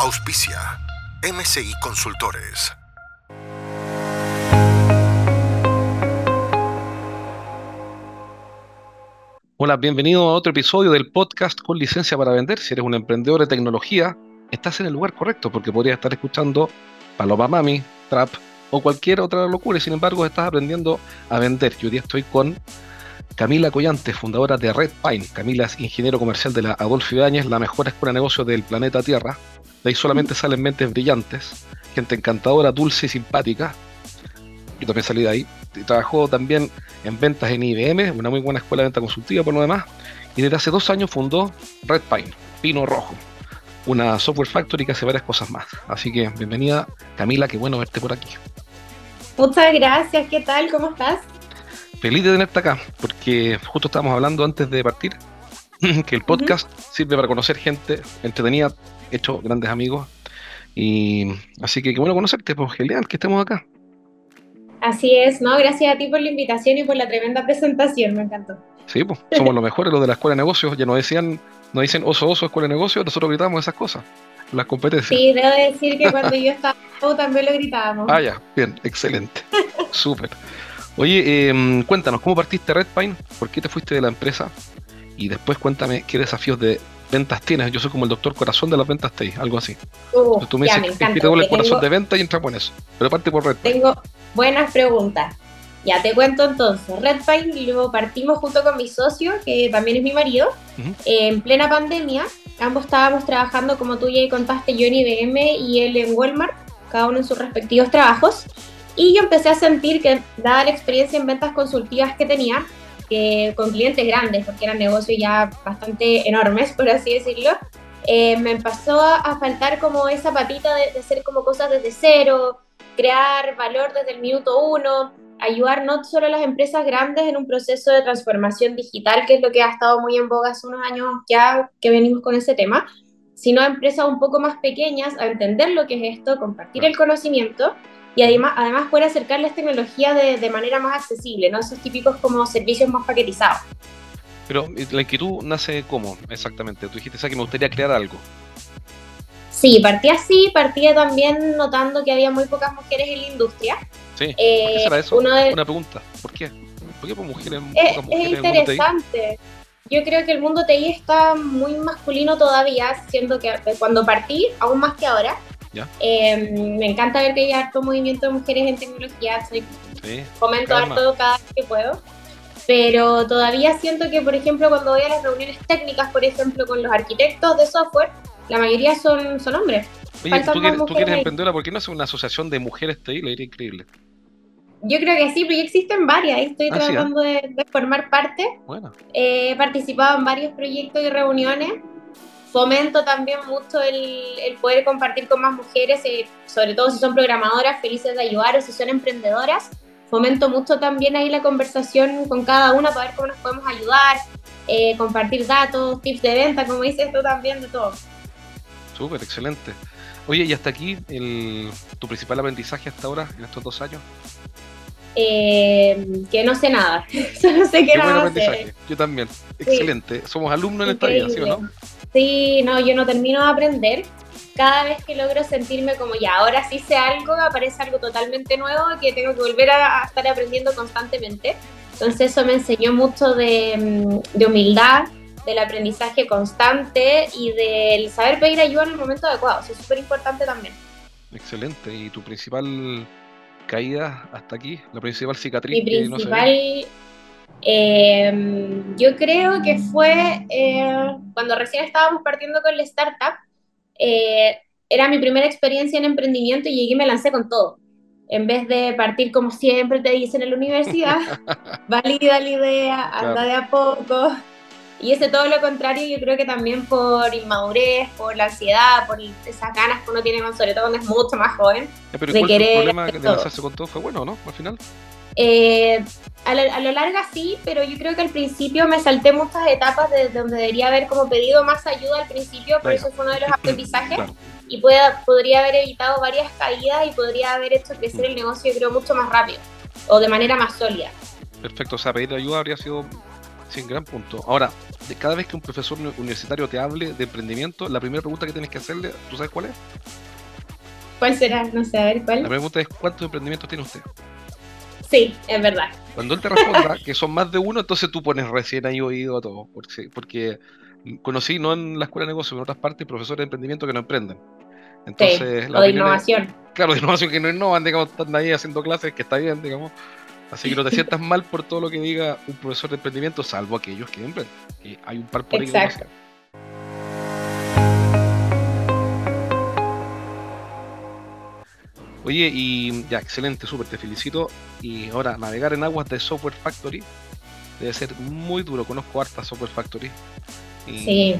Auspicia MCI Consultores. Hola, bienvenido a otro episodio del podcast con licencia para vender. Si eres un emprendedor de tecnología, estás en el lugar correcto porque podrías estar escuchando Paloma Mami, Trap o cualquier otra locura y sin embargo estás aprendiendo a vender. Yo hoy día estoy con Camila Collante, fundadora de Red Pine. Camila es ingeniero comercial de la Adolfo Ibáñez, la mejor escuela de negocios del planeta Tierra. De ahí solamente salen mentes brillantes, gente encantadora, dulce y simpática. Yo también salí de ahí. Y trabajó también en ventas en IBM, una muy buena escuela de venta consultiva por lo demás. Y desde hace dos años fundó Red Pine, Pino Rojo, una software factory que hace varias cosas más. Así que bienvenida Camila, qué bueno verte por aquí. Muchas gracias, ¿qué tal? ¿Cómo estás? Feliz de tenerte acá, porque justo estábamos hablando antes de partir que el podcast sirve para conocer gente entretenida, hecho grandes amigos. Y así que qué bueno conocerte, pues genial que estemos acá. Así es, ¿no? Gracias a ti por la invitación y por la tremenda presentación, me encantó. Sí, pues somos los mejores, los de la escuela de negocios. Ya nos decían, nos dicen oso, oso, escuela de negocios, nosotros gritamos esas cosas, las competencias. Sí, debo decir que cuando yo estaba también lo gritábamos. Ah, ya, bien, excelente. Súper. Oye, eh, cuéntanos, ¿cómo partiste Red Pine? ¿Por qué te fuiste de la empresa? Y después cuéntame qué desafíos de ventas tienes. Yo soy como el doctor corazón de las ventas TI, algo así. Uh, Tú me ya, dices me encanta, el porque corazón tengo- de venta y entramos en eso. Pero parte por Red Pine. Tengo buenas preguntas. Ya te cuento entonces. Red Pine lo partimos junto con mi socio, que también es mi marido, en plena pandemia. Ambos estábamos trabajando, como tú ya contaste, yo en IBM y él en Walmart, cada uno en sus respectivos trabajos. Y yo empecé a sentir que, dada la experiencia en ventas consultivas que tenía, que con clientes grandes, porque eran negocios ya bastante enormes, por así decirlo, eh, me empezó a, faltar como esa patita de, de hacer como cosas desde cero, crear valor desde el minuto uno, ayudar no solo a las empresas grandes en un proceso de transformación digital, que es lo que ha estado muy en boga hace unos años ya que venimos con ese tema, sino a empresas un poco más pequeñas a entender lo que es esto, compartir el conocimiento y además, además poder acercarles tecnología de, de manera más accesible, no esos típicos como servicios más paquetizados. Pero eh, la inquietud nace cómo exactamente. Tú dijiste ¿sabes que me gustaría crear algo. Sí, partí así, partí también notando que había muy pocas mujeres en la industria. Sí. ¿Por Eh, qué será eso? de- Una pregunta. ¿Por qué? ¿Por qué por mujeres? Es, pocas es mujeres TI? interesante. Yo creo que el mundo TI está muy masculino todavía, siendo que cuando partí, aún más que ahora, Ya. eh, me encanta ver que hay harto movimiento de mujeres en tecnología, soy, Sí. comento Calma. harto cada vez que puedo, pero todavía siento que, por ejemplo, cuando voy a las reuniones técnicas, por ejemplo, con los arquitectos de software, la mayoría son, son hombres. Oye, tú que, tú que mujeres eres ahí. emprendedora, ¿por qué no haces una asociación de mujeres TI? Diría increíble. Yo creo que sí, pero ya existen varias, estoy Ah, sí, ¿ah? tratando de, de formar parte. Bueno. He participado en varios proyectos y reuniones. Fomento también mucho el, el poder compartir con más mujeres, eh, sobre todo si son programadoras, felices de ayudar o si son emprendedoras. Fomento mucho también ahí la conversación con cada una para ver cómo nos podemos ayudar, eh, compartir datos, tips de venta, como dices tú también, de todo. Súper, excelente. Oye, y hasta aquí, el, tu principal aprendizaje hasta ahora, en estos dos años. Eh, que no sé nada, solo sé que Qué buen nada aprendizaje. sé. Yo también. Excelente. Somos alumnos en esta vida, ¿sí o no? Sí, no, yo no termino de aprender. Cada vez que logro sentirme como ya, ahora sí sé algo, aparece algo totalmente nuevo que tengo que volver a, a estar aprendiendo constantemente. Entonces eso me enseñó mucho de, mm, de humildad, del aprendizaje constante y del saber pedir ayuda en el momento adecuado. Eso es súper importante también. Excelente. ¿Y tu principal caída hasta aquí? ¿La principal cicatriz? Mi que no principal, eh, yo creo que fue eh, cuando recién estábamos partiendo con la startup, eh, era mi primera experiencia en emprendimiento y llegué y me lancé con todo. En vez de partir como siempre te dicen en la universidad, valida la idea, anda Claro. de a poco. Y ese todo lo contrario, yo creo que también por inmadurez, por la ansiedad, por esas ganas que uno tiene, sobre todo cuando es mucho más joven. pero de querer el problema de lanzarse con todo fue bueno, ¿no? Al final. Eh, a, lo, a, lo, largo sí, pero yo creo que al principio me salté muchas etapas de donde debería haber como pedido más ayuda al principio, por eso fue uno de los aprendizajes. Y pueda, podría haber evitado varias caídas y podría haber hecho crecer el negocio, yo creo, mucho más rápido o de manera más sólida. Perfecto, o sea, pedir ayuda habría sido Sí, gran punto. Ahora, de cada vez que un profesor universitario te hable de emprendimiento, la primera pregunta que tienes que hacerle, ¿tú sabes cuál es? ¿Cuál será? No sé, a ver, ¿cuál? La pregunta es, ¿cuántos emprendimientos tiene usted? Sí, es verdad. Cuando él te responda que son más de uno, entonces tú pones recién ahí oído a todo. Porque, porque conocí, no en la escuela de negocios, en otras partes, profesores de emprendimiento que no emprenden. Entonces, sí, o de innovación. claro, de innovación que no innovan, digamos, están ahí haciendo clases, que está bien, digamos. Así que no te sientas mal por todo lo que diga un profesor de emprendimiento, salvo aquellos que emprenden. Y hay un par por ahí Exacto. Oye, y ya, excelente, súper, te felicito. Y ahora, navegar en aguas de Software Factory debe ser muy duro. Conozco harta Software Factory. sí.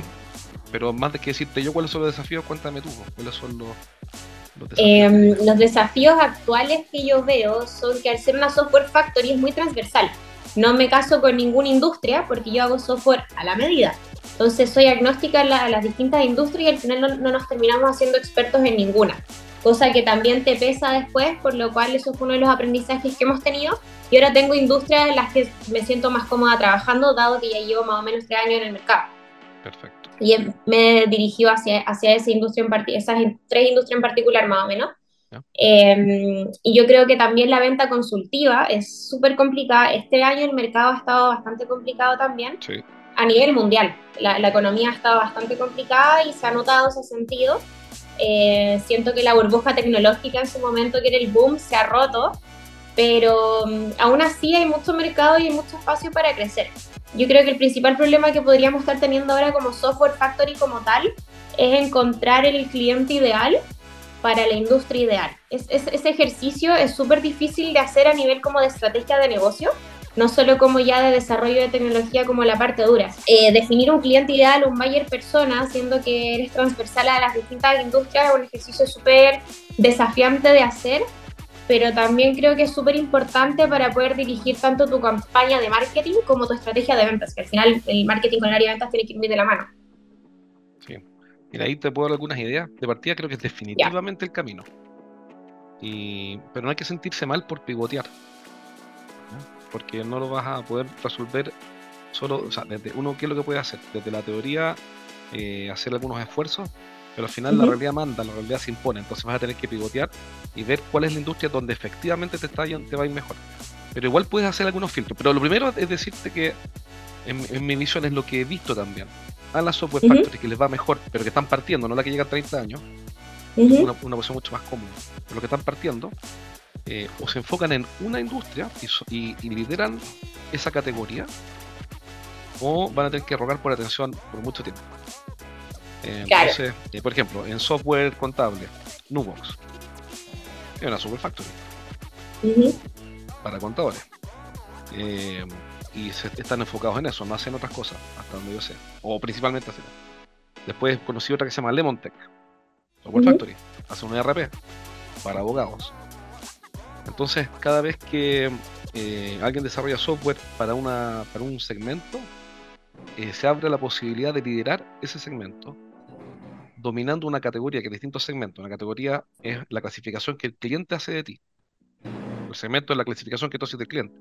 Pero más de que decirte yo cuáles son los desafíos, cuéntame tú, cuáles son los, Em, los desafíos. actuales que yo veo son que al ser una software factory es muy transversal. No me caso con ninguna industria porque yo hago software a la medida. Entonces soy agnóstica a, las distintas industrias y al final no, nos terminamos haciendo expertos en ninguna. Cosa que también te pesa después, por lo cual eso fue uno de los aprendizajes que hemos tenido. Y ahora tengo industrias en las que me siento más cómoda trabajando, dado que ya llevo más o menos tres años en el mercado. Perfecto y em, me dirigió hacia, hacia esa industria en esas tres industrias en particular más o menos. Em, y yo creo que también la venta consultiva es súper complicada. Este año el mercado ha estado bastante complicado también a nivel mundial. La, la, economía ha estado bastante complicada y se ha notado ese sentido. Eh, siento que la burbuja tecnológica en su momento, que era el boom, se ha roto, pero um, aún así hay mucho mercado y hay mucho espacio para crecer yo creo que el principal problema que podríamos estar teniendo ahora como software factory como tal es encontrar el cliente ideal para la industria ideal. Es, ese ejercicio es súper difícil de hacer a nivel como de estrategia de negocio, no solo como ya de desarrollo de tecnología como la parte dura. Eh, definir un cliente ideal, un buyer persona, siendo que eres transversal a las distintas industrias, es un ejercicio súper desafiante de hacer pero también creo que es súper importante para poder dirigir tanto tu campaña de marketing como tu estrategia de ventas, que al final el marketing con el área de ventas tiene que ir muy de la mano. Sí. Mira, ahí te puedo dar algunas ideas. De partida creo que es definitivamente el camino. Y, pero no hay que sentirse mal por pivotear. Porque no lo vas a poder resolver solo, o sea, desde uno, ¿qué es lo que puede hacer? Desde la teoría, eh, hacer algunos esfuerzos pero al final la realidad manda, la realidad se impone, entonces vas a tener que pivotear y ver cuál es la industria donde efectivamente te, está, te va a ir mejor. Pero igual puedes hacer algunos filtros. Pero lo primero es decirte que en, mi visión es lo que he visto también. A las software factories que les va mejor, pero que están partiendo, no la que llega a 30 años, una, una posición mucho más cómoda. Pero lo que están partiendo, eh, o se enfocan en una industria y, y, lideran esa categoría, o van a tener que rogar por atención por mucho tiempo. Eh, entonces, eh, por ejemplo, en software contable, Nubox es una super factory para contadores. Y se, están enfocados en eso, no hacen otras cosas, hasta donde yo sé. O principalmente hacen. Después conocí otra que se llama Lemontech, Software Factory, hace un ERP para abogados. Entonces, cada vez que alguien desarrolla software para, una, para un segmento, se abre la posibilidad de liderar ese segmento dominando una categoría que es distintos segmentos. Una categoría es la clasificación que el cliente hace de ti. El segmento es la clasificación que tú haces del cliente.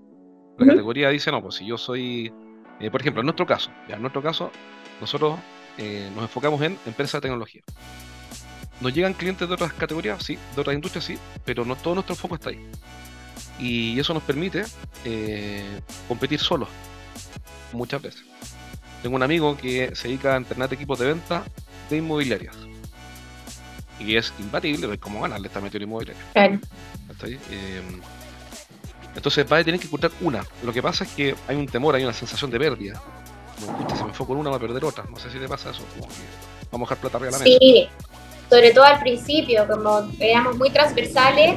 La categoría dice, no, pues si yo soy, eh, por ejemplo, en nuestro caso, ya en nuestro caso, nosotros eh, nos enfocamos en empresas de tecnología. Nos llegan clientes de otras categorías, sí, de otras industrias, sí, pero no todo nuestro foco está ahí. Y eso nos permite eh, competir solos, muchas veces. Tengo un amigo que se dedica a entrenar equipos de venta de inmobiliarias. Y es imbatible ver cómo ganarle esta metido inmobiliaria. Claro. Eh, entonces va a tener que encontrar una. Lo que pasa es que hay un temor, hay una sensación de pérdida. Como, si me enfoco en una, va a perder otra. No sé si te pasa eso. vamos a dejar plata arriba la mesa. Sí, sobre todo al principio, como éramos muy transversales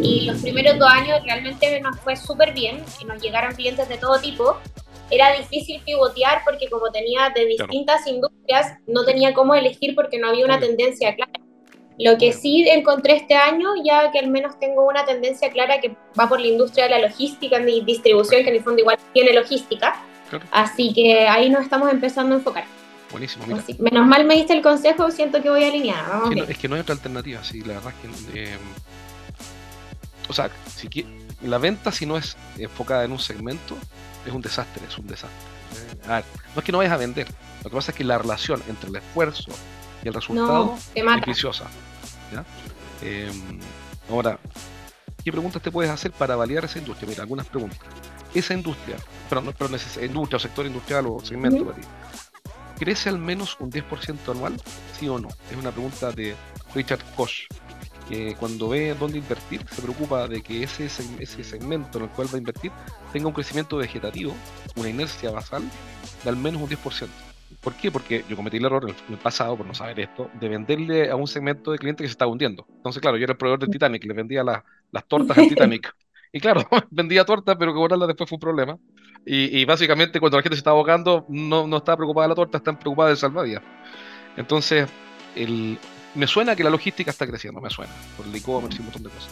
y los primeros dos años realmente nos fue súper bien y nos llegaron clientes de todo tipo era difícil pivotear porque como tenía de distintas industrias, no tenía cómo elegir porque no había una tendencia clara. Lo que sí encontré este año, ya que al menos tengo una tendencia clara que va por la industria de la logística y distribución, que en el fondo igual tiene logística. Así que ahí nos estamos empezando a enfocar. Buenísimo, menos mal me diste el consejo, siento que voy alineada. es que no hay otra alternativa, sí, la verdad es que... Eh, o sea, si la venta si no es enfocada en un segmento, es un desastre, es un desastre. Eh, a ver, no es que no vayas a vender, lo que pasa es que la relación entre el esfuerzo y el resultado es viciosa. Em, ahora, ¿qué preguntas te puedes hacer para validar esa industria? Mira, algunas preguntas. Esa industria, pero no, pero industria o sector industrial o segmento para ti, ¿crece al menos un 10% anual? ¿Sí o no? Es una pregunta de Richard Koch, que cuando ve dónde invertir, se preocupa de que ese, ese segmento en el cual va a invertir tenga un crecimiento vegetativo, una inercia basal de al menos un 10%. ¿Por qué? Porque yo cometí el error en el pasado, por no saber esto, de venderle a un segmento de clientes que se estaba hundiendo. Entonces, claro, yo era el proveedor del Titanic, le vendía las tortas al Titanic. Y claro, vendía tortas, pero que cobrarlas después fue un problema. Y, básicamente cuando la gente se estaba ahogando, no, no estaba preocupada de la torta, están preocupada del salvadía. Entonces, el, me suena que la logística está creciendo, me suena, por el e-commerce y un montón de cosas.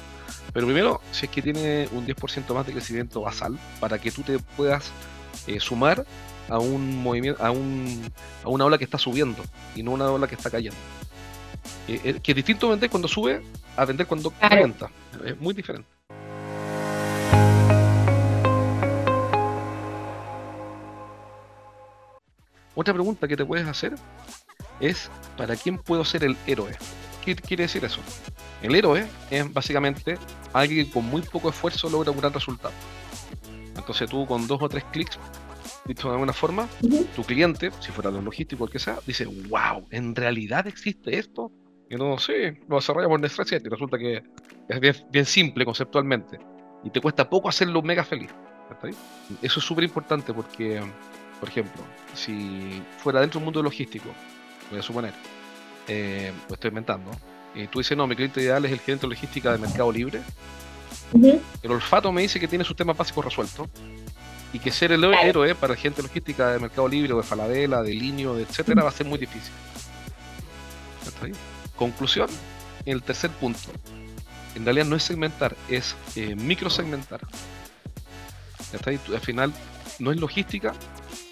Pero primero, si es que tiene un 10% más de crecimiento basal, para que tú te puedas eh, sumar a un movimiento, a, un, a una ola que está subiendo y no una ola que está cayendo. Eh, eh, que es distinto vender cuando sube a vender cuando claro. Es muy diferente. Otra pregunta que te puedes hacer es ¿para quién puedo ser el héroe? ¿Qué quiere decir eso? El héroe es básicamente alguien que con muy poco esfuerzo logra un gran resultado. Entonces tú con dos o tres clics dicho de alguna forma, tu cliente, si fuera lo logístico o que sea, dice, wow, ¿en realidad existe esto? Y no, sí, lo desarrollamos en nuestra y resulta que es bien, simple conceptualmente y te cuesta poco hacerlo mega feliz. Eso es súper importante porque, por ejemplo, si fuera dentro del mundo logístico, voy a suponer, eh, lo estoy inventando, y tú dices, no, mi cliente ideal es el gerente de logística de Mercado Libre, el olfato me dice que tiene sus temas básicos resueltos, y que ser el héroe para gente logística de Mercado Libre o de Falabella, de Linio, etcétera, va a ser muy difícil. Conclusión, el tercer punto. En realidad no es segmentar, es eh, microsegmentar. Al final no es logística,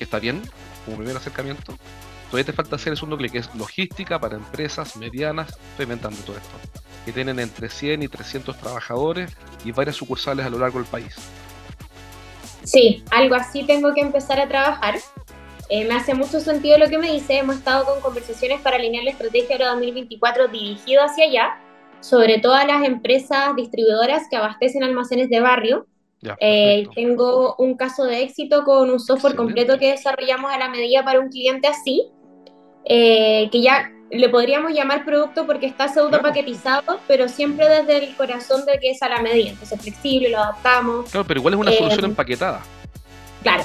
está bien como primer acercamiento. Todavía te falta hacer el segundo clic, que es logística para empresas medianas. Inventando todo esto. Que tienen entre 100 y 300 trabajadores y varias sucursales a lo largo del país. Sí, algo así tengo que empezar a trabajar. Eh, me hace mucho sentido lo que me dice. Hemos estado con conversaciones para alinear la estrategia Euro 2024 dirigido hacia allá, sobre todas las empresas distribuidoras que abastecen almacenes de barrio. Eh, tengo un caso de éxito con un software completo que desarrollamos a la medida para un cliente así, eh, que ya le podríamos llamar producto porque está pseudo paquetizado, pero siempre desde el corazón de que es a la medida. Entonces, flexible, lo adaptamos. Claro, pero igual es una eh, solución empaquetada. Claro.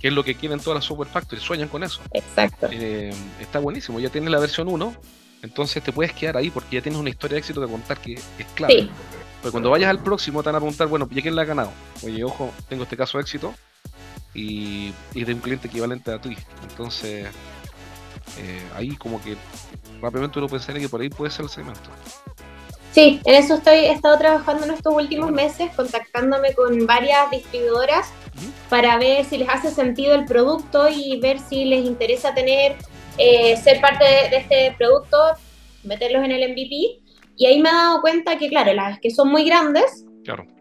Que es lo que quieren todas las software factories, sueñan con eso. Exacto. Eh, está buenísimo, ya tienes la versión 1, entonces te puedes quedar ahí porque ya tienes una historia de éxito que contar que es clave. Sí. Porque cuando vayas al próximo te van a preguntar, bueno, ¿y quién la ha ganado? Oye, ojo, tengo este caso de éxito y, y de un cliente equivalente a ti. Entonces, eh, ahí como que rápidamente uno pensaría que por ahí puede ser el segmento. Sí, en eso estoy, he estado trabajando en estos últimos meses, contactándome con varias distribuidoras para ver si les hace sentido el producto y ver si les interesa tener, eh, ser parte de, este producto, meterlos en el MVP. Y ahí me he dado cuenta que, claro, las que son muy grandes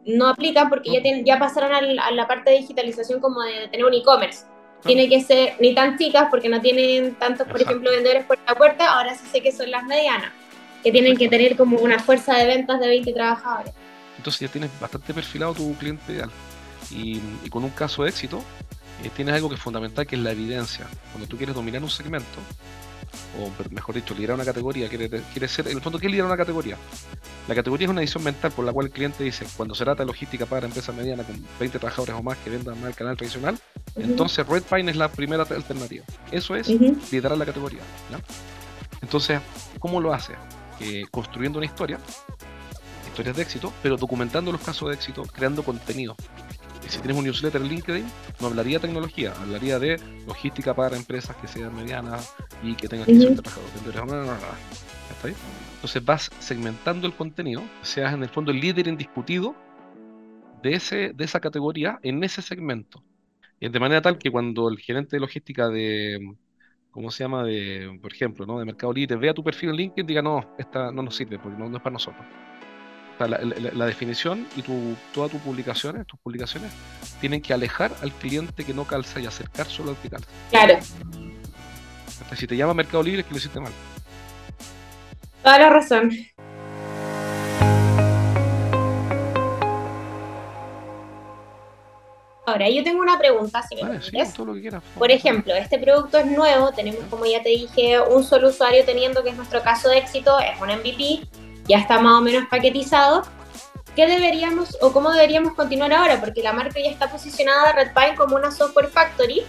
no aplican porque ya, ya pasaron a la parte de digitalización como de tener un e-commerce tiene que ser ni tan chicas porque no tienen tantos, por ejemplo, vendedores puerta a puerta, ahora sí sé que son las medianas, que tienen que tener como una fuerza de ventas de 20 trabajadores. Entonces ya tienes bastante perfilado tu cliente ideal. Y, con un caso de éxito, eh, tienes algo que es fundamental, que es la evidencia. Cuando tú quieres dominar un segmento, o mejor dicho, liderar una categoría, quiere, quiere ser, en el fondo, ¿qué es liderar una categoría? La categoría es una edición mental por la cual el cliente dice, cuando se trata de logística para empresas medianas con 20 trabajadores o más que vendan más el canal tradicional, entonces Red Pine es la primera alternativa. Eso es liderar la categoría. Entonces, ¿cómo lo hace? Eh, construyendo una historia, historias de éxito, pero documentando los casos de éxito, creando contenido. Si tienes un newsletter en LinkedIn, no hablaría de tecnología, hablaría de logística para empresas que sean medianas y que tengan que ser trabajadores. Entonces vas segmentando el contenido, seas en el fondo el líder indiscutido de, ese, de esa categoría en ese segmento. Y de manera tal que cuando el gerente de logística de, ¿cómo se llama? De, por ejemplo, ¿no? de Mercado Libre vea tu perfil en LinkedIn, diga, no, esta no nos sirve porque no, es para nosotros. la, definición y tu, todas tus publicaciones, tus publicaciones, tienen que alejar al cliente que no calza y acercar solo al que calza. Claro. Si te llama Mercado Libre es que lo hiciste mal. Toda la razón. Ahora, yo tengo una pregunta, si me Por ejemplo, este producto es nuevo, tenemos, como ya te dije, un solo usuario teniendo, que es nuestro caso de éxito, es un MVP, ya está más o menos paquetizado. ¿Qué deberíamos o cómo deberíamos continuar ahora? Porque la marca ya está posicionada Redpine como una software factory.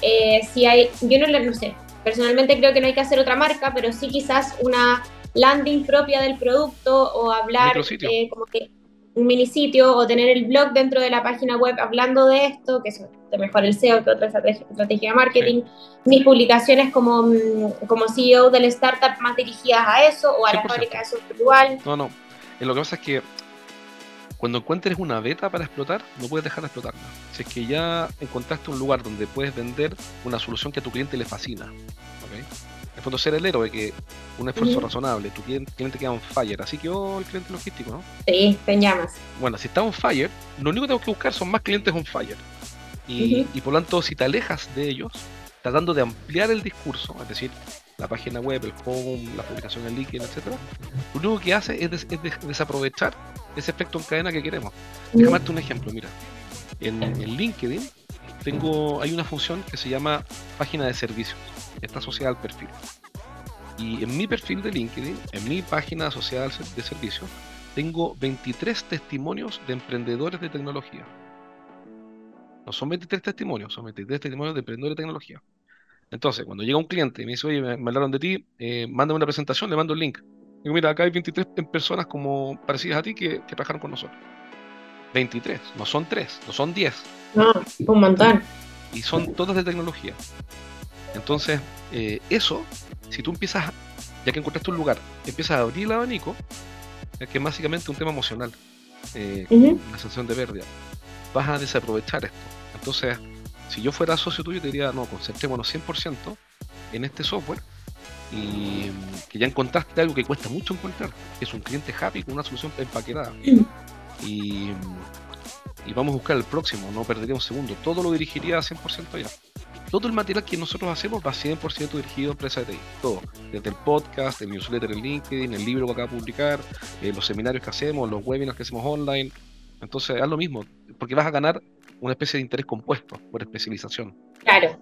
Eh, si hay, yo no, no sé, personalmente creo que no hay que hacer otra marca, pero sí quizás una landing propia del producto o hablar eh, como que un mini sitio o tener el blog dentro de la página web hablando de esto, que es mejor el SEO que otra estrategia, de marketing. Mis publicaciones como, mm, como CEO del startup más dirigidas a eso o a la fábrica de software igual. No, no. Eh, lo que pasa es que cuando encuentres una beta para explotar, no puedes dejar de explotarla. Si es que ya encontraste un lugar donde puedes vender una solución que a tu cliente le fascina, ¿okay? En fondo, ser el héroe, que un esfuerzo razonable, tu cliente, queda on fire, así que oh, el cliente logístico, ¿no? Sí, te llamas. Bueno, si está on fire, lo único que tengo que buscar son más clientes on fire. Y, y por lo tanto, si te alejas de ellos, tratando de ampliar el discurso, es decir, la página web, el home, la publicación en LinkedIn, etcétera, lo único que hace es, desaprovechar ese efecto en cadena que queremos. Déjame darte un ejemplo, mira. En, en, LinkedIn tengo, hay una función que se llama página de servicios. Está asociada al perfil. Y en mi perfil de LinkedIn, en mi página asociada de servicios, tengo 23 testimonios de emprendedores de tecnología. No son 23 testimonios, son 23 testimonios de emprendedores de tecnología. Entonces, cuando llega un cliente y me dice, oye, me, hablaron de ti, eh, mándame una presentación, le mando el link. Digo, mira, acá hay 23 personas como parecidas a ti que, trabajaron con nosotros. 23, no son 3, no son 10. No, un montón. Y son todas de tecnología. Sentencia. eh, eso, si tú empiezas, ya que encontraste un lugar, empiezas a abrir el abanico, que es básicamente un tema emocional, eh, una sensación de pérdida, vas a desaprovechar esto. Entonces, si yo fuera socio tuyo, te diría, no, concentrémonos 100% en este software y que ya encontraste algo que cuesta mucho encontrar, que es un cliente happy con una solución empaquetada. Y, y vamos a buscar el próximo, no perdería un segundo. Todo lo dirigiría a 100% ya. Todo el material que nosotros hacemos va 100% dirigido a empresas de TI. Todo. Desde el podcast, el newsletter en LinkedIn, el libro que acabo de publicar, eh, los seminarios que hacemos, los webinars que hacemos online. Entonces, haz lo mismo, porque vas a ganar una especie de interés compuesto por especialización. Claro.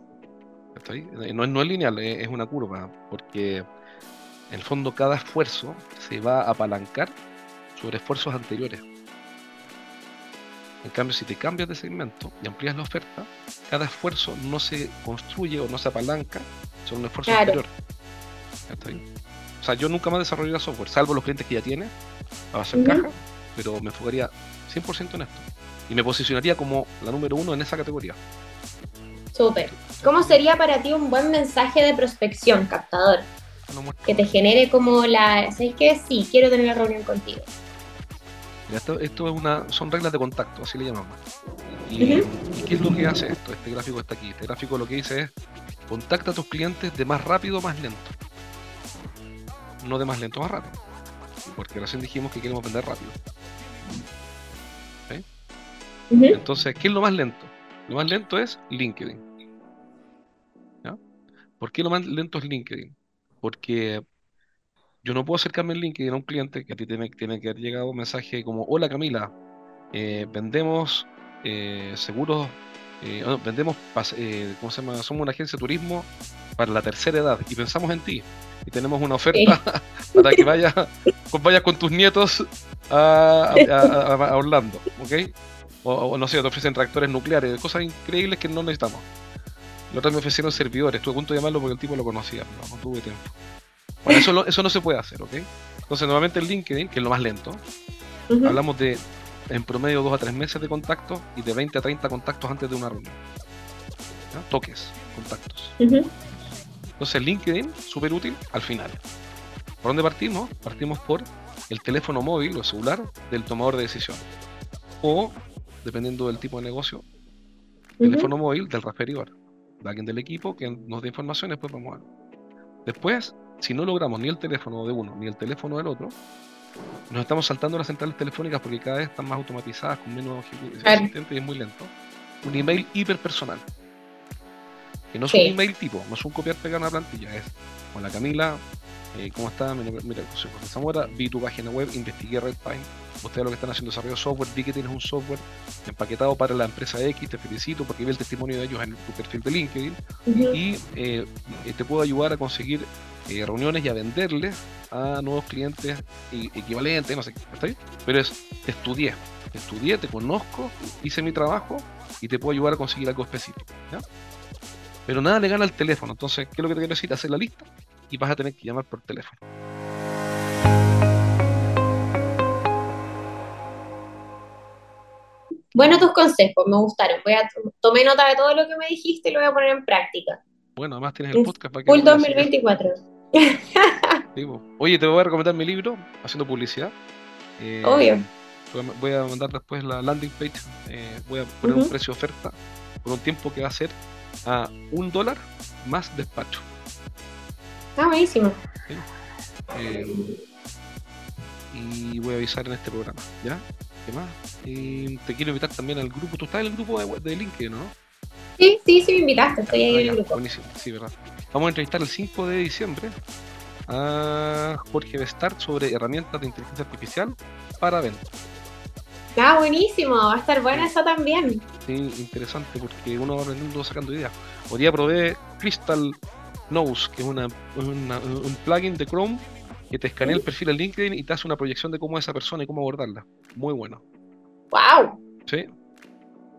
Eh, no, no es lineal, eh, es una curva, porque en el fondo cada esfuerzo se va a apalancar sobre esfuerzos anteriores. En cambio, si te cambias de segmento y amplías la oferta, cada esfuerzo no se construye o no se apalanca sobre un esfuerzo anterior. O sea, yo nunca más desarrollaría software, salvo los clientes que ya tiene, a hacer caja, pero me enfocaría 100% en esto. Y me posicionaría como la número uno en esa categoría. Súper. ¿Cómo sería para ti un buen mensaje de prospección, captador? que te genere como la, ¿sabes qué? Sí, quiero tener la reunión contigo. Esto, es una, son reglas de contacto, así le llamamos. Y, qué es lo que hace esto? Este gráfico está aquí. Este gráfico lo que dice es, contacta a tus clientes de más rápido más lento. No de más lento más rápido. Porque recién dijimos que queremos vender rápido. Entonces, ¿qué es lo más lento? Lo más lento es LinkedIn. ¿Por qué lo más lento es LinkedIn? Porque yo no puedo acercarme en LinkedIn a un cliente que a ti tiene, tiene que haber llegado un mensaje como, hola Camila, eh, vendemos eh, seguros, eh, vendemos, ¿cómo se llama? Somos una agencia de turismo para la tercera edad y pensamos en ti. Y tenemos una oferta para que vayas vaya con tus nietos a, Orlando, ¿ok? O, no sé, te ofrecen tractores nucleares, cosas increíbles que no necesitamos. Los otros me ofrecieron servidores, estuve a punto de llamarlo porque el tipo lo conocía, pero no tuve tiempo. Bueno, eso, eso no se puede hacer, ¿ok? Entonces, nuevamente el LinkedIn, que es lo más lento, hablamos de en promedio 2 a 3 meses de contacto y de 20 a 30 contactos antes de una reunión. Toques, contactos. Entonces LinkedIn, súper útil al final. ¿Por dónde partimos? Partimos por el teléfono móvil o celular del tomador de decisión. O, dependiendo del tipo de negocio, teléfono móvil del referidor. De alguien del equipo que nos dé información, después vamos a Después, si no logramos ni el teléfono de uno ni el teléfono del otro, nos estamos saltando las centrales telefónicas porque cada vez están más automatizadas, con menos asistentes y es muy lento. Un email hiper personal. Que no es un email tipo, no es un copiar-pegar una plantilla, es la Camila, eh, ¿cómo está? Mira, mira soy José Zamora, vi tu página web, investigué Redpine, ustedes lo que están haciendo desarrollo de software, vi que tienes un software empaquetado para la empresa X, te felicito porque vi el testimonio de ellos en tu perfil de LinkedIn y eh, te puedo ayudar a conseguir eh, reuniones y a venderles a nuevos clientes equivalentes, no sé, ¿está bien? Pero es, te estudié, te estudié, te conozco, hice mi trabajo y te puedo ayudar a conseguir algo específico. Pero nada le gana al teléfono, entonces, ¿qué es lo que te quiero decir? Hacer la lista y vas a tener que llamar por teléfono. Bueno, tus consejos me gustaron. Voy a tomé nota de todo lo que me dijiste y lo voy a poner en práctica. Bueno, además tienes el podcast para que. Full 2024. Oye, te voy a recomendar mi libro, haciendo publicidad. Eh, Obvio. Voy a mandar después la landing page. Eh, voy a poner un precio de oferta por un tiempo que va a ser a un dólar más despacho. Está buenísimo. Eh, y voy a avisar en este programa, ¿ya? ¿Qué más? Y te quiero invitar también al grupo. ¿Tú estás en el grupo de, de LinkedIn, no? Sí, sí, sí me invitaste, estoy ahí en el grupo. Buenísimo, sí, verdad. Vamos a entrevistar el 5 de diciembre a Jorge Bestart sobre herramientas de inteligencia artificial para ventas. Ah, buenísimo, va a estar buena eso también. Sí, interesante porque uno va aprendiendo sacando ideas. Hoy día probé Crystal Nose, que es una, un plugin de Chrome que te escanea el perfil en LinkedIn y te hace una proyección de cómo es esa persona y cómo abordarla. Muy bueno. ¡Wow! Sí,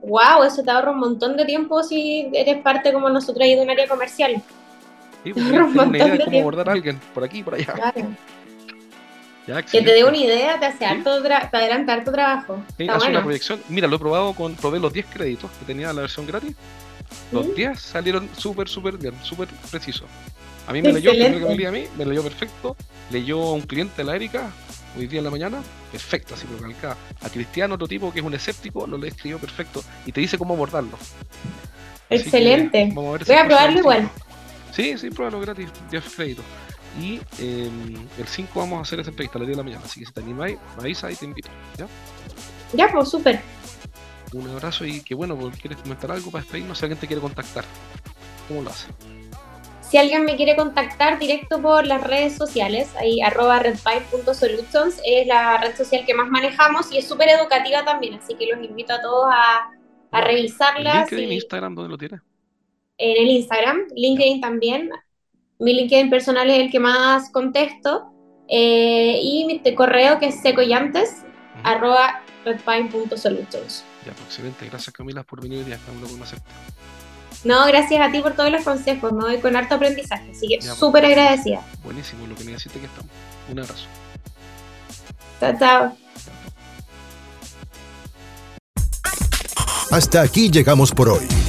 wow, eso te ahorra un montón de tiempo si eres parte como nosotros ahí de un área comercial. Sí, te una idea de cómo abordar a alguien por aquí por allá. Claro. Que te dé una idea te hace harto te adelanta harto trabajo. Sí, hace una proyección. Mira, lo he probado con, probé los 10 créditos que tenía la versión gratis. Los 10 salieron súper, súper bien, súper precisos. A mí me leyó, que a mí, me leyó perfecto. Leyó a un cliente de la Erika, hoy día en la mañana, perfecto, así lo calcaba. A Cristiano, otro tipo que es un escéptico, lo le escribió perfecto y te dice cómo abordarlo. Excelente. Voy a probarlo igual. Sí, sí, pruébalo gratis, 10 créditos. Y em, el 5 vamos a hacer esa entrevista a las 10 de la mañana, así que si te animáis, me avisa y te invito. ¿Ya? Ya, pues súper. Un abrazo y que bueno, pues, ¿quieres comentar algo para despedirnos? Si alguien te quiere contactar, ¿cómo lo hace? Si alguien me quiere contactar directo por las redes sociales, ahí arroba redpipe.solutions es la red social que más manejamos y es súper educativa también, así que los invito a todos a, a revisarla. ¿LinkedIn, Instagram, dónde lo tienes? En el Instagram, LinkedIn también. Mi LinkedIn personal es el que más contesto. Eh, y mi correo que es secoyantes, arroba redpine.solutions. Ya, pues excelente. Gracias Camila por venir hoy día. Uno con no, gracias a ti por todos los consejos, me voy con harto aprendizaje, así que pues. súper agradecida. Buenísimo, lo que necesite que estamos. Un abrazo. Chao, chao. Hasta aquí llegamos por hoy.